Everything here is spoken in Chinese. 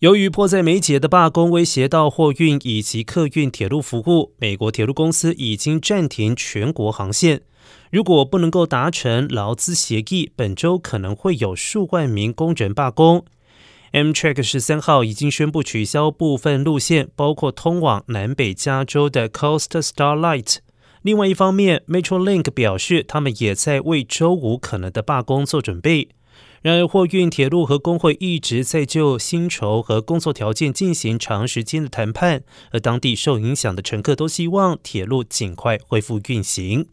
由于迫在眉睫的罢工威胁到货运以及客运铁路服务，美国铁路公司已经暂停全国航线。如果不能够达成劳资协议，本周可能会有数万名工人罢工。Amtrak 十三号已经宣布取消部分路线，包括通往南北加州的 Coast Starlight。另外一方面，Metrolink 表示，他们也在为周五可能的罢工做准备。然而，货运、铁路和工会一直在就薪酬和工作条件进行长时间的谈判，而当地受影响的乘客都希望铁路尽快恢复运行。